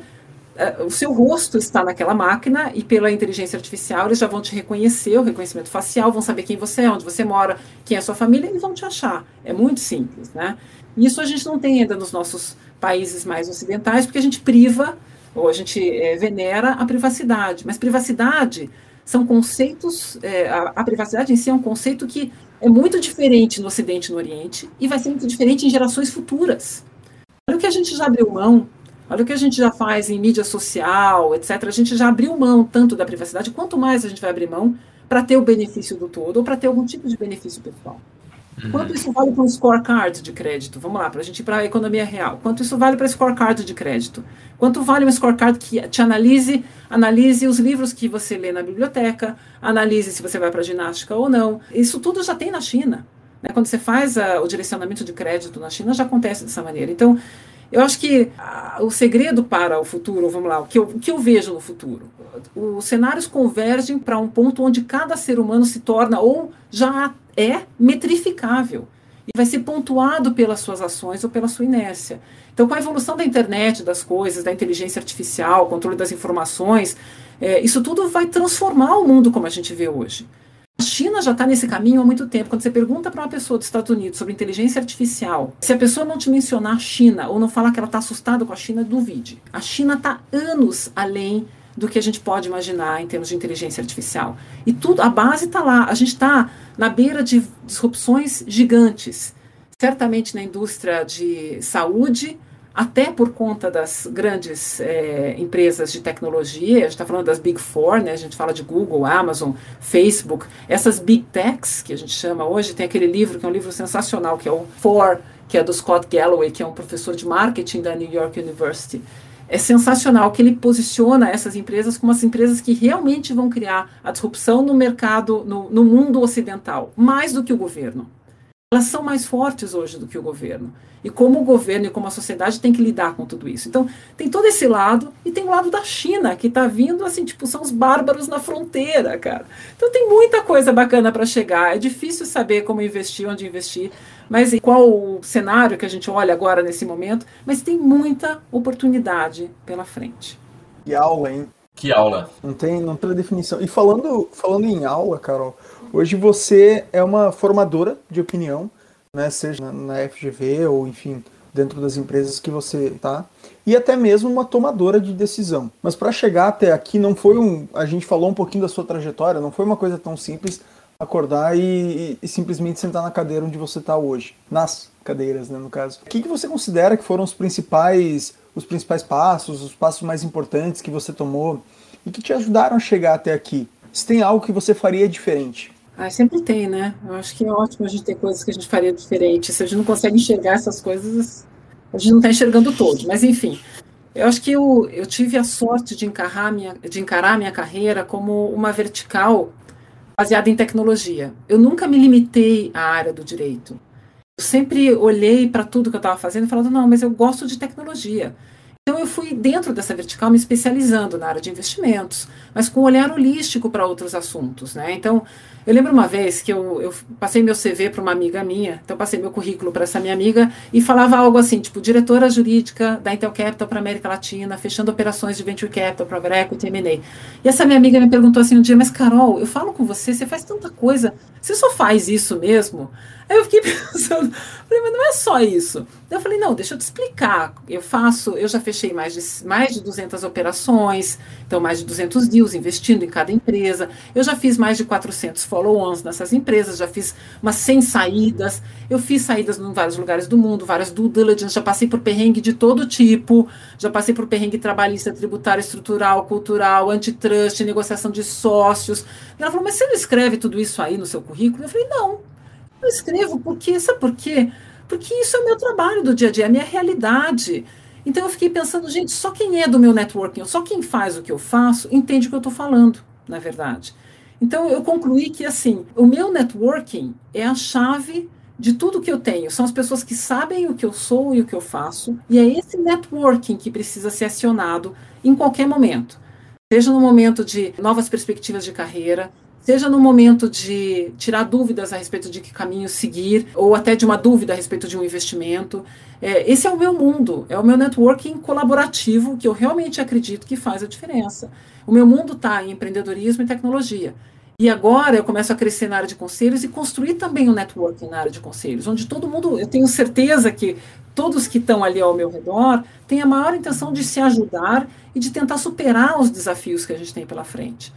o seu rosto está naquela máquina e pela inteligência artificial eles já vão te reconhecer, o reconhecimento facial, vão saber quem você é, onde você mora, quem é a sua família e vão te achar. É muito simples, né? Isso a gente não tem ainda nos nossos países mais ocidentais, porque a gente priva, ou a gente é, venera a privacidade. Mas privacidade são conceitos, é, a, a, privacidade em si é um conceito que é muito diferente no Ocidente e no Oriente, e vai ser muito diferente em gerações futuras. Olha o que a gente já abriu mão, olha o que a gente já faz em mídia social, etc. A gente já abriu mão tanto da privacidade, quanto mais a gente vai abrir mão para ter o benefício do todo, ou para ter algum tipo de benefício pessoal. Uhum. Quanto isso vale para um scorecard de crédito? Vamos lá, para a gente ir para a economia real. Quanto isso vale para scorecard de crédito? Quanto vale um scorecard que te analise, analise os livros que você lê na biblioteca, analise se você vai para ginástica ou não. Isso tudo já tem na China. Né? Quando você faz a, o direcionamento de crédito na China, já acontece dessa maneira. Então, eu acho que a, o segredo para o futuro, vamos lá, o que eu, o que eu vejo no futuro, os cenários convergem para um ponto onde cada ser humano se torna ou já é metrificável e vai ser pontuado pelas suas ações ou pela sua inércia. Então, com a evolução da internet, das coisas, da inteligência artificial, controle das informações, é, isso tudo vai transformar o mundo como a gente vê hoje. A China já está nesse caminho há muito tempo. Quando você pergunta para uma pessoa dos Estados Unidos sobre inteligência artificial, se a pessoa não te mencionar a China ou não falar que ela está assustada com a China, duvide. A China está anos além do que a gente pode imaginar em termos de inteligência artificial. E tudo, a base está lá. A gente está na beira de disrupções gigantes, certamente na indústria de saúde, até por conta das grandes é, empresas de tecnologia, a gente está falando das Big Four, né? a gente fala de Google, Amazon, Facebook, essas Big Techs, que a gente chama hoje, tem aquele livro que é um livro sensacional, que é o Four, que é do Scott Galloway, que é um professor de marketing da New York University é sensacional que ele posiciona essas empresas como as empresas que realmente vão criar a disrupção no mercado, no, no mundo ocidental, mais do que o governo. Elas são mais fortes hoje do que o governo. E como o governo e como a sociedade tem que lidar com tudo isso. Então, tem todo esse lado, e tem o lado da China, que está vindo assim, tipo, são os bárbaros na fronteira, cara. Então, tem muita coisa bacana para chegar. É difícil saber como investir, onde investir, mas qual o cenário que a gente olha agora nesse momento, mas tem muita oportunidade pela frente. Que aula, hein? Que aula. Não tem, não tem definição. E falando, falando em aula, Carol, hoje você é uma formadora de opinião, né, seja na, FGV ou enfim, dentro das empresas que você está, e até mesmo uma tomadora de decisão. Mas para chegar até aqui não foi um, a gente falou um pouquinho da sua trajetória, não foi uma coisa tão simples acordar e, e, e simplesmente sentar na cadeira onde você está hoje, nas cadeiras, né, no caso. O que, que você considera que foram os principais, os principais passos, os passos mais importantes que você tomou e que te ajudaram a chegar até aqui? Se tem algo que você faria diferente? Ah, sempre tem, né? Eu acho que é ótimo a gente ter coisas que a gente faria diferente. Se a gente não consegue enxergar essas coisas, a gente não está enxergando todo. Mas, enfim, eu acho que eu, eu tive a sorte de encarar, minha, de encarar minha carreira como uma vertical baseada em tecnologia. Eu nunca me limitei à área do direito. Eu sempre olhei para tudo que eu estava fazendo e falando, não, mas eu gosto de tecnologia. Então eu fui dentro dessa vertical me especializando na área de investimentos, mas com um olhar holístico para outros assuntos, né? Então eu lembro uma vez que eu, eu passei meu CV para uma amiga minha, então passei meu currículo para essa minha amiga e falava algo assim, tipo, diretora jurídica da Intel Capital para América Latina, fechando operações de Venture Capital, para Equity, M&A. E essa minha amiga me perguntou assim um dia, mas Carol, eu falo com você, você faz tanta coisa, você só faz isso mesmo? Aí eu fiquei pensando, falei, mas não é só isso. Eu falei, não, deixa eu te explicar. Eu faço, eu já fechei mais de, mais de 200 operações, então mais de 200 deals investindo em cada empresa. Eu já fiz mais de 400 follow-ons nessas empresas, já fiz umas 100 saídas. Eu fiz saídas em vários lugares do mundo, várias due diligence, já passei por perrengue de todo tipo, já passei por perrengue trabalhista, tributário, estrutural, cultural, antitrust, negociação de sócios. Ela falou, mas você não escreve tudo isso aí no seu currículo? Eu falei, não eu escrevo porque, sabe por quê? Porque isso é o meu trabalho do dia a dia, é a minha realidade. Então eu fiquei pensando, gente, só quem é do meu networking, só quem faz o que eu faço, entende o que eu estou falando, na verdade. Então eu concluí que assim, o meu networking é a chave de tudo que eu tenho. São as pessoas que sabem o que eu sou e o que eu faço, e é esse networking que precisa ser acionado em qualquer momento. Seja no momento de novas perspectivas de carreira, seja no momento de tirar dúvidas a respeito de que caminho seguir, ou até de uma dúvida a respeito de um investimento. É, esse é o meu mundo, é o meu networking colaborativo que eu realmente acredito que faz a diferença. O meu mundo está em empreendedorismo e tecnologia. E agora eu começo a crescer na área de conselhos e construir também um networking na área de conselhos, onde todo mundo, eu tenho certeza que todos que estão ali ao meu redor têm a maior intenção de se ajudar e de tentar superar os desafios que a gente tem pela frente.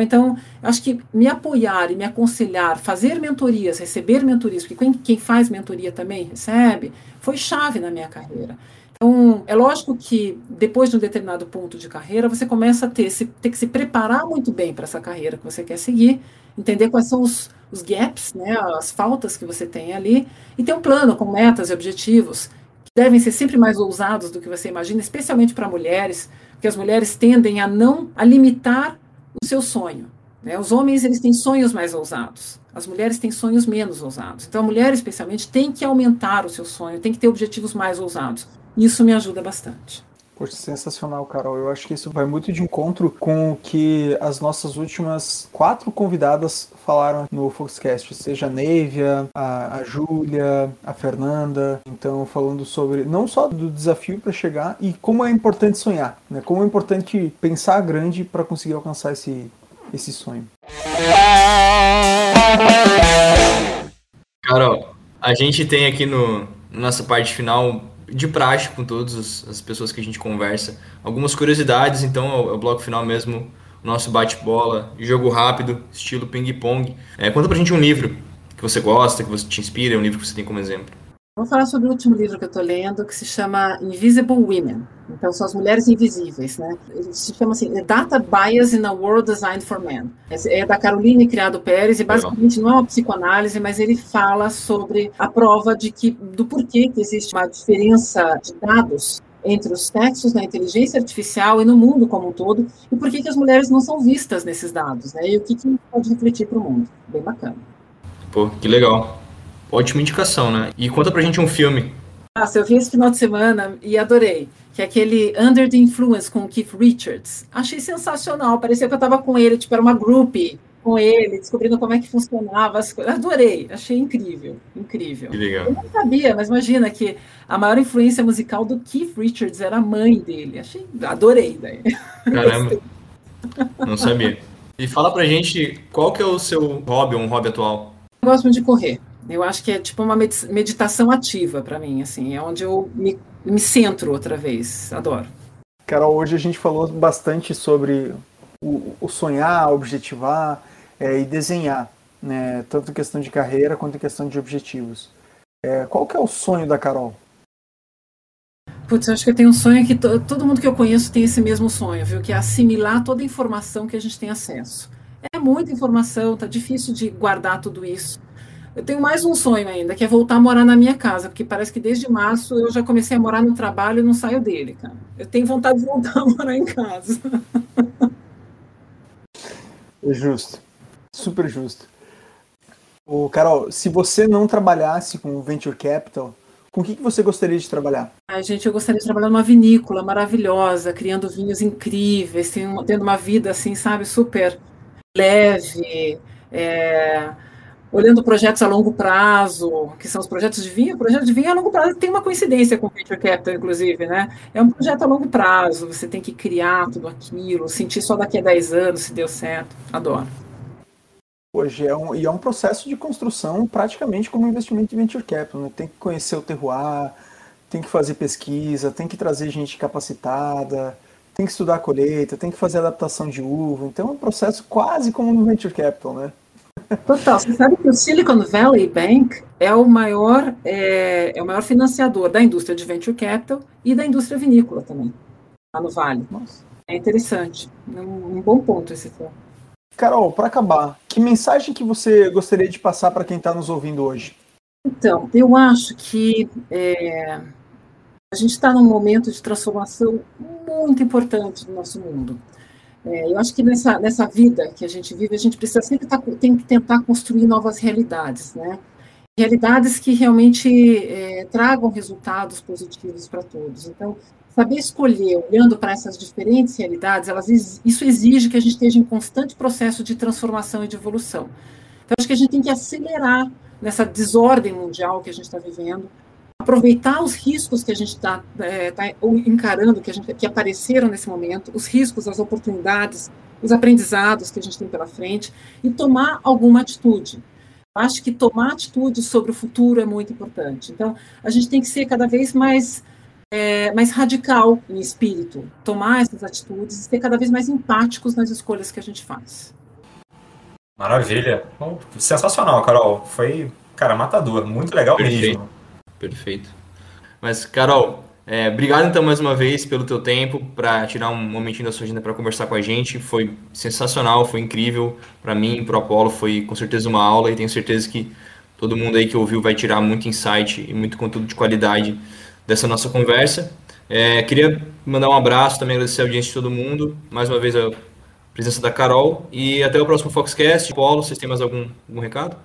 Então, acho que me apoiar e me aconselhar, fazer mentorias, receber mentorias, porque quem, quem faz mentoria também recebe, foi chave na minha carreira. Então, é lógico que depois de um determinado ponto de carreira, você começa a ter, se, ter que se preparar muito bem para essa carreira que você quer seguir, entender quais são os, os gaps, né, as faltas que você tem ali, e ter um plano com metas e objetivos que devem ser sempre mais ousados do que você imagina, especialmente para mulheres, porque as mulheres tendem a não a limitar o seu sonho. Né? Os homens eles têm sonhos mais ousados, as mulheres têm sonhos menos ousados. Então a mulher, especialmente, tem que aumentar o seu sonho, tem que ter objetivos mais ousados. Isso me ajuda bastante. Poxa, sensacional, Carol. Eu acho que isso vai muito de encontro com o que as nossas últimas quatro convidadas falaram no Foxcast, seja a Neivia, a, a Júlia, a Fernanda. Então, falando sobre não só do desafio para chegar e como é importante sonhar, né? Como é importante pensar grande para conseguir alcançar esse, esse sonho. Carol, a gente tem aqui no nossa parte final de praxe com todas as pessoas que a gente conversa. Algumas curiosidades, então, é o bloco final mesmo, nosso bate-bola, jogo rápido, estilo ping-pong. É, conta pra gente um livro que você gosta, que você te inspira, um livro que você tem como exemplo. Vou falar sobre o último livro que eu estou lendo, que se chama Invisible Women. Então, são as mulheres invisíveis, né? Ele se chama assim, Data Bias in a World Designed for Men. É da Caroline Criado Pérez e basicamente não é uma psicoanálise, mas ele fala sobre a prova de que do porquê que existe uma diferença de dados entre os sexos na inteligência artificial e no mundo como um todo, e por que, as mulheres não são vistas nesses dados, né? E o que, que pode refletir para o mundo. Bem bacana. Pô, que legal. Ótima indicação, né? E conta pra gente um filme. Nossa, eu vi esse final de semana e adorei. Que é aquele Under the Influence com o Keith Richards. Achei sensacional. Parecia que eu tava com ele, tipo, era uma group com ele, descobrindo como é que funcionava as coisas. Adorei, achei incrível, incrível. Que legal. Eu não sabia, mas imagina que a maior influência musical do Keith Richards era a mãe dele. Achei, adorei daí. Caramba. não sabia. E fala pra gente qual que é o seu hobby, um hobby atual. Eu gosto muito de correr. Eu acho que é tipo uma meditação ativa para mim, assim, é onde eu me, me centro outra vez. Adoro. Carol, hoje a gente falou bastante sobre o, o sonhar, objetivar é, e desenhar, né? Tanto em questão de carreira quanto em questão de objetivos. É, qual que é o sonho da Carol? Putz, eu acho que eu tenho um sonho que todo mundo que eu conheço tem esse mesmo sonho, viu? Que é assimilar toda a informação que a gente tem acesso. É muita informação, tá difícil de guardar tudo isso. Eu tenho mais um sonho ainda, que é voltar a morar na minha casa, porque parece que desde março eu já comecei a morar no trabalho e não saio dele, cara. Eu tenho vontade de voltar a morar em casa. É justo. Super justo. O Carol, se você não trabalhasse com venture capital, com o que, que você gostaria de trabalhar? Ai, gente, eu gostaria de trabalhar numa vinícola maravilhosa, criando vinhos incríveis, tendo uma vida assim, sabe, super leve. É olhando projetos a longo prazo, que são os projetos de vinho, o projeto de vinho a longo prazo tem uma coincidência com o Venture Capital, inclusive, né? É um projeto a longo prazo, você tem que criar tudo aquilo, sentir só daqui a 10 anos se deu certo. Adoro. Hoje é um, e é um processo de construção praticamente como um investimento de venture capital, né? Tem que conhecer o terroir, tem que fazer pesquisa, tem que trazer gente capacitada, tem que estudar a colheita, tem que fazer adaptação de uva. Então é um processo quase como no venture capital, né? Total. Você sabe que o Silicon Valley Bank é o maior, é, é, o maior financiador da indústria de venture capital e da indústria vinícola também, lá no Vale. Nossa. É interessante. É um, um bom ponto esse tema. Carol, para acabar, que mensagem que você gostaria de passar para quem está nos ouvindo hoje? Então, eu acho que é, a gente está num momento de transformação muito importante do nosso mundo. É, eu acho que nessa, nessa vida que a gente vive, a gente precisa sempre tá, tem que tentar construir novas realidades, né? realidades que realmente é, tragam resultados positivos para todos. Então, saber escolher, olhando para essas diferentes realidades, elas, isso exige que a gente esteja em constante processo de transformação e de evolução. Então, acho que a gente tem que acelerar nessa desordem mundial que a gente está vivendo, aproveitar os riscos que a gente está é, tá encarando, que, a gente, que apareceram nesse momento, os riscos, as oportunidades, os aprendizados que a gente tem pela frente e tomar alguma atitude. Acho que tomar atitude sobre o futuro é muito importante. Então, a gente tem que ser cada vez mais é, mais radical em espírito, tomar essas atitudes e ser cada vez mais empáticos nas escolhas que a gente faz. Maravilha. Bom, sensacional, Carol. Foi, cara, matador. Muito legal Perfeito. mesmo. Perfeito. Mas, Carol, é, obrigado então mais uma vez pelo teu tempo para tirar um momentinho da sua agenda para conversar com a gente. Foi sensacional, foi incrível para mim, para o Apolo, foi com certeza uma aula e tenho certeza que todo mundo aí que ouviu vai tirar muito insight e muito conteúdo de qualidade dessa nossa conversa. É, queria mandar um abraço também, agradecer a audiência de todo mundo, mais uma vez a presença da Carol e até o próximo Foxcast. Paulo, vocês têm mais algum, algum recado?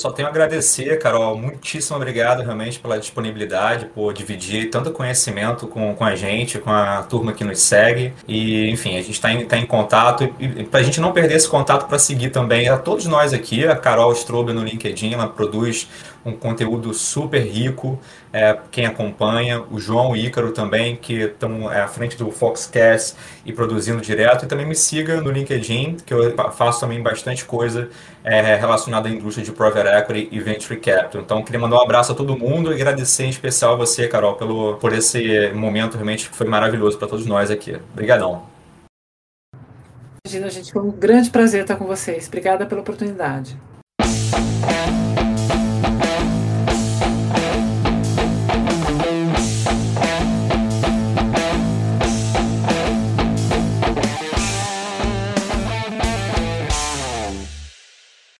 Só tenho a agradecer, Carol. Muitíssimo obrigado realmente pela disponibilidade, por dividir tanto conhecimento com, com a gente, com a turma que nos segue. E, enfim, a gente está em, tá em contato. E, e para a gente não perder esse contato, para seguir também a todos nós aqui, a Carol Strobe no LinkedIn, ela produz um conteúdo super rico. É, quem acompanha, o João e o Ícaro também, que estão é, à frente do Foxcast e produzindo direto. E também me siga no LinkedIn, que eu faço também bastante coisa é, relacionada à indústria de Private Equity e Venture Capital. Então, queria mandar um abraço a todo mundo e agradecer em especial a você, Carol, pelo, por esse momento realmente que foi maravilhoso para todos nós aqui. Obrigadão. Imagina, gente, foi um grande prazer estar com vocês. Obrigada pela oportunidade.